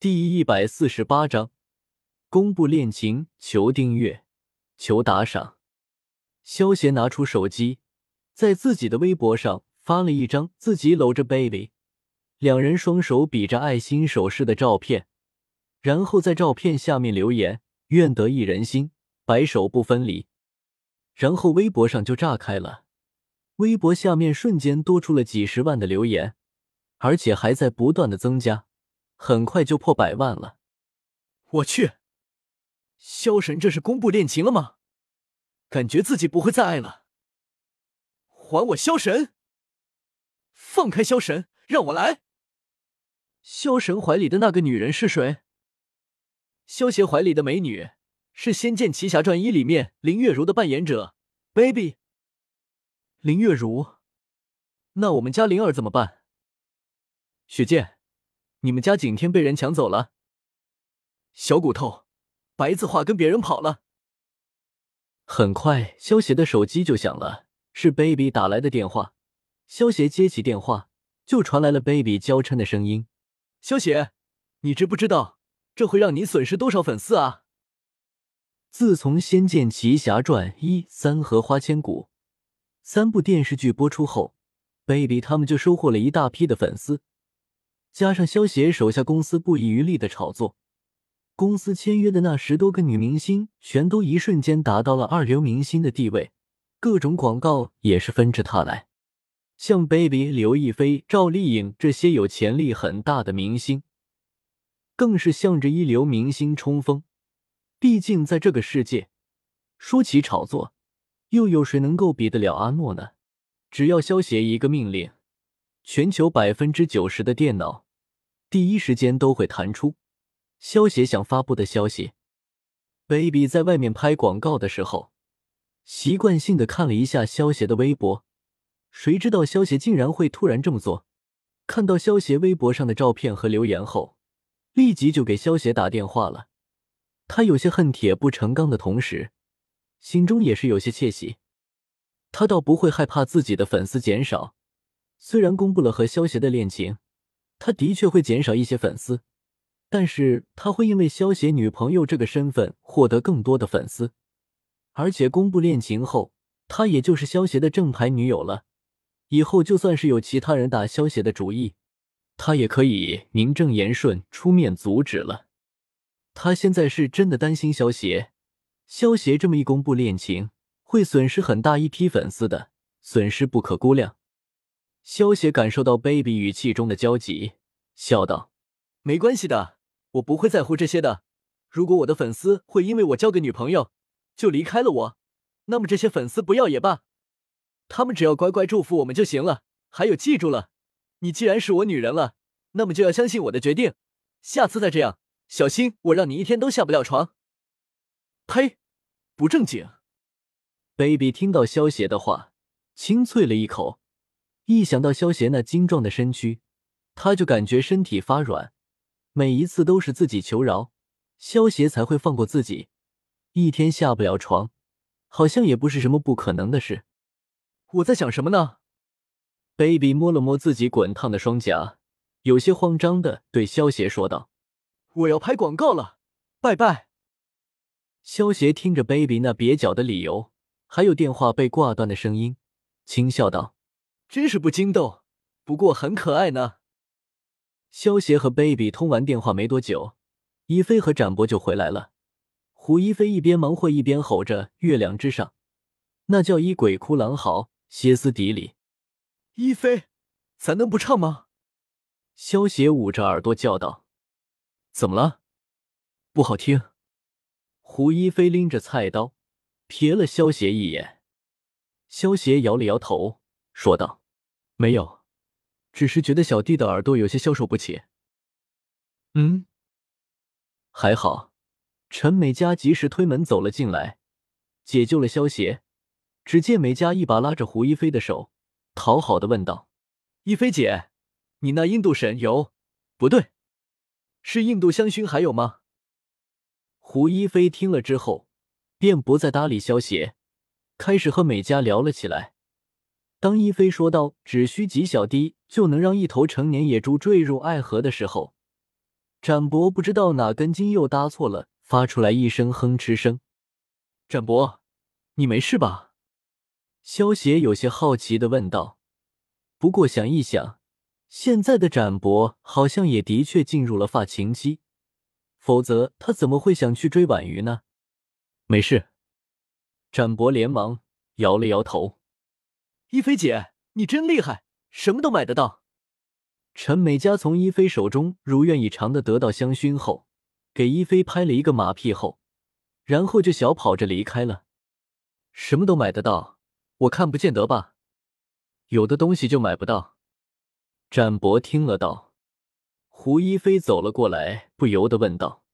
第一百四十八章公布恋情，求订阅，求打赏。萧协拿出手机，在自己的微博上发了一张自己搂着 baby，两人双手比着爱心手势的照片，然后在照片下面留言：“愿得一人心，白首不分离。”然后微博上就炸开了，微博下面瞬间多出了几十万的留言，而且还在不断的增加，很快就破百万了。我去，萧神这是公布恋情了吗？感觉自己不会再爱了。还我萧神！放开萧神，让我来。萧神怀里的那个女人是谁？萧邪怀里的美女。是《仙剑奇侠传一》里面林月如的扮演者，baby。林月如，那我们家灵儿怎么办？雪见，你们家景天被人抢走了。小骨头，白字画跟别人跑了。很快，萧协的手机就响了，是 baby 打来的电话。萧协接起电话，就传来了 baby 娇嗔的声音：“萧协，你知不知道这会让你损失多少粉丝啊？”自从《仙剑奇侠传》一、三和《花千骨》三部电视剧播出后，baby 他们就收获了一大批的粉丝，加上萧协手下公司不遗余力的炒作，公司签约的那十多个女明星全都一瞬间达到了二流明星的地位，各种广告也是纷至沓来。像 baby、刘亦菲、赵丽颖这些有潜力很大的明星，更是向着一流明星冲锋。毕竟，在这个世界，说起炒作，又有谁能够比得了阿诺呢？只要萧协一个命令，全球百分之九十的电脑第一时间都会弹出萧协想发布的消息。baby 在外面拍广告的时候，习惯性的看了一下萧协的微博，谁知道萧协竟然会突然这么做。看到萧协微博上的照片和留言后，立即就给萧协打电话了。他有些恨铁不成钢的同时，心中也是有些窃喜。他倒不会害怕自己的粉丝减少，虽然公布了和萧协的恋情，他的确会减少一些粉丝，但是他会因为萧协女朋友这个身份获得更多的粉丝。而且公布恋情后，他也就是萧协的正牌女友了。以后就算是有其他人打萧协的主意，他也可以名正言顺出面阻止了。他现在是真的担心萧协，萧协这么一公布恋情，会损失很大一批粉丝的，损失不可估量。萧协感受到 baby 语气中的焦急，笑道：“没关系的，我不会在乎这些的。如果我的粉丝会因为我交个女朋友就离开了我，那么这些粉丝不要也罢，他们只要乖乖祝福我们就行了。还有，记住了，你既然是我女人了，那么就要相信我的决定。下次再这样。”小心，我让你一天都下不了床！呸，不正经！baby 听到萧协的话，清脆了一口。一想到萧协那精壮的身躯，他就感觉身体发软。每一次都是自己求饶，萧协才会放过自己。一天下不了床，好像也不是什么不可能的事。我在想什么呢？baby 摸了摸自己滚烫的双颊，有些慌张的对萧协说道。我要拍广告了，拜拜。萧协听着 baby 那蹩脚的理由，还有电话被挂断的声音，轻笑道：“真是不经斗，不过很可爱呢。”萧协和 baby 通完电话没多久，一飞和展博就回来了。胡一飞一边忙活一边吼着：“月亮之上，那叫一鬼哭狼嚎，歇斯底里。”一飞，咱能不唱吗？萧协捂着耳朵叫道。怎么了？不好听。胡一菲拎着菜刀，瞥了萧协一眼。萧协摇了摇头，说道：“没有，只是觉得小弟的耳朵有些消受不起。”嗯，还好。陈美嘉及时推门走了进来，解救了萧协。只见美嘉一把拉着胡一菲的手，讨好的问道：“一菲姐，你那印度神油不对。”是印度香薰还有吗？胡一菲听了之后，便不再搭理萧协，开始和美嘉聊了起来。当一菲说到只需几小滴就能让一头成年野猪坠入爱河的时候，展博不知道哪根筋又搭错了，发出来一声哼哧声。展博，你没事吧？萧协有些好奇的问道。不过想一想，现在的展博好像也的确进入了发情期，否则他怎么会想去追婉瑜呢？没事。展博连忙摇了摇头。一菲姐，你真厉害，什么都买得到。陈美嘉从一菲手中如愿以偿的得到香薰后，给一菲拍了一个马屁后，然后就小跑着离开了。什么都买得到，我看不见得吧？有的东西就买不到。展博听了道。胡一菲走了过来，不由得问道：“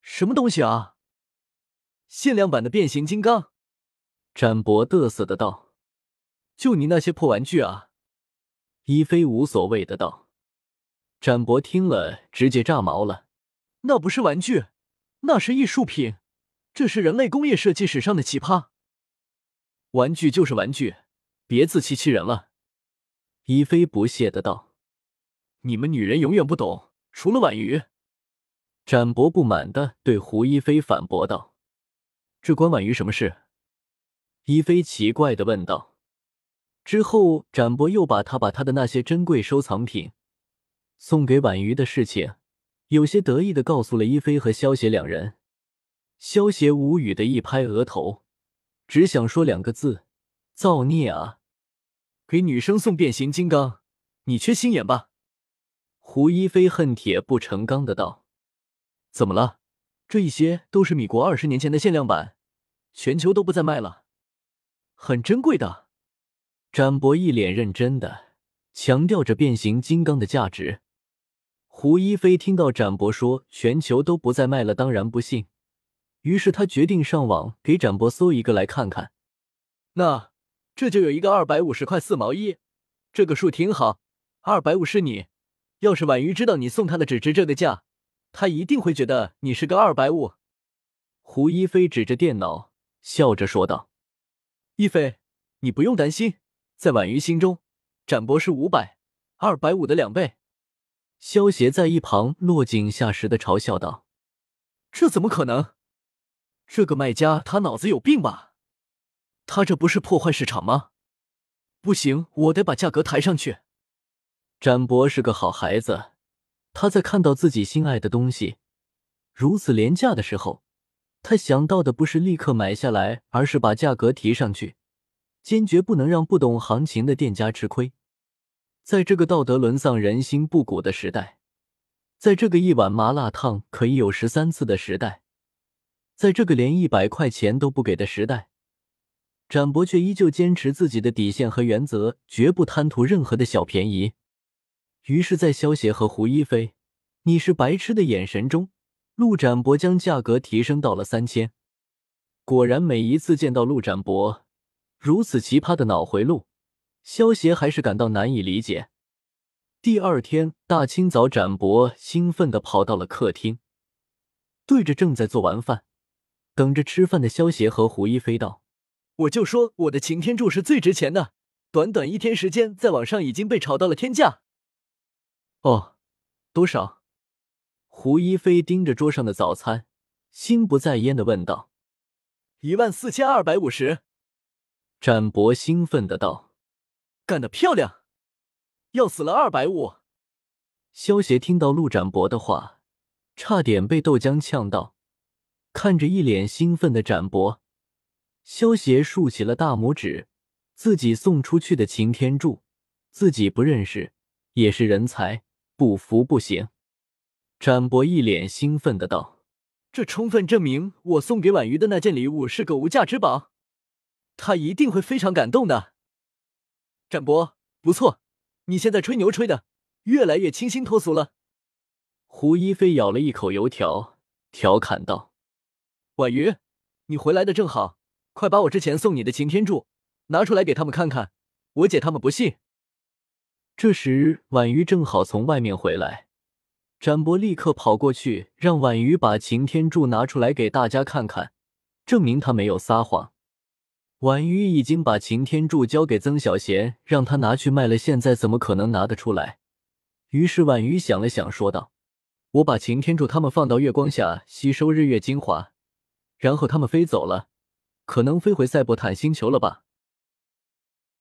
什么东西啊？”限量版的变形金刚。展博得瑟的道：“就你那些破玩具啊！”一菲无所谓的道。展博听了直接炸毛了：“那不是玩具，那是艺术品，这是人类工业设计史上的奇葩。玩具就是玩具，别自欺欺人了。”一菲不屑的道：“你们女人永远不懂，除了婉瑜。”展博不满的对胡一菲反驳道：“这关婉瑜什么事？”一菲奇怪的问道。之后，展博又把他把他的那些珍贵收藏品送给婉瑜的事情，有些得意的告诉了一菲和萧协两人。萧协无语的一拍额头，只想说两个字：造孽啊！给女生送变形金刚，你缺心眼吧？胡一菲恨铁不成钢的道：“怎么了？这一些都是米国二十年前的限量版，全球都不再卖了。”很珍贵的，展博一脸认真的强调着变形金刚的价值。胡一菲听到展博说全球都不再卖了，当然不信，于是他决定上网给展博搜一个来看看。那这就有一个二百五十块四毛一，这个数挺好，二百五是你。要是婉瑜知道你送她的只值这个价，她一定会觉得你是个二百五。胡一菲指着电脑笑着说道。一菲，你不用担心，在婉瑜心中，展博是五百、二百五的两倍。萧协在一旁落井下石的嘲笑道：“这怎么可能？这个卖家他脑子有病吧？他这不是破坏市场吗？不行，我得把价格抬上去。”展博是个好孩子，他在看到自己心爱的东西如此廉价的时候。他想到的不是立刻买下来，而是把价格提上去，坚决不能让不懂行情的店家吃亏。在这个道德沦丧、人心不古的时代，在这个一碗麻辣烫可以有十三次的时代，在这个连一百块钱都不给的时代，展博却依旧坚持自己的底线和原则，绝不贪图任何的小便宜。于是，在萧协和胡一菲“你是白痴”的眼神中。陆展博将价格提升到了三千，果然每一次见到陆展博如此奇葩的脑回路，萧协还是感到难以理解。第二天大清早，展博兴奋地跑到了客厅，对着正在做完饭、等着吃饭的萧协和胡一飞道：“我就说我的擎天柱是最值钱的，短短一天时间，在网上已经被炒到了天价。”哦，多少？胡一菲盯着桌上的早餐，心不在焉的问道：“一万四千二百五十。”展博兴奋的道：“干得漂亮！要死了二百五！”萧协听到陆展博的话，差点被豆浆呛到。看着一脸兴奋的展博，萧协竖起了大拇指。自己送出去的擎天柱，自己不认识，也是人才，不服不行。展博一脸兴奋的道：“这充分证明我送给婉瑜的那件礼物是个无价之宝，他一定会非常感动的。”展博，不错，你现在吹牛吹的越来越清新脱俗了。胡一菲咬了一口油条，调侃道：“婉瑜，你回来的正好，快把我之前送你的擎天柱拿出来给他们看看，我姐他们不信。”这时，婉瑜正好从外面回来。展博立刻跑过去，让婉瑜把擎天柱拿出来给大家看看，证明他没有撒谎。婉瑜已经把擎天柱交给曾小贤，让他拿去卖了，现在怎么可能拿得出来？于是婉瑜想了想，说道：“我把擎天柱他们放到月光下吸收日月精华，然后他们飞走了，可能飞回赛博坦星球了吧？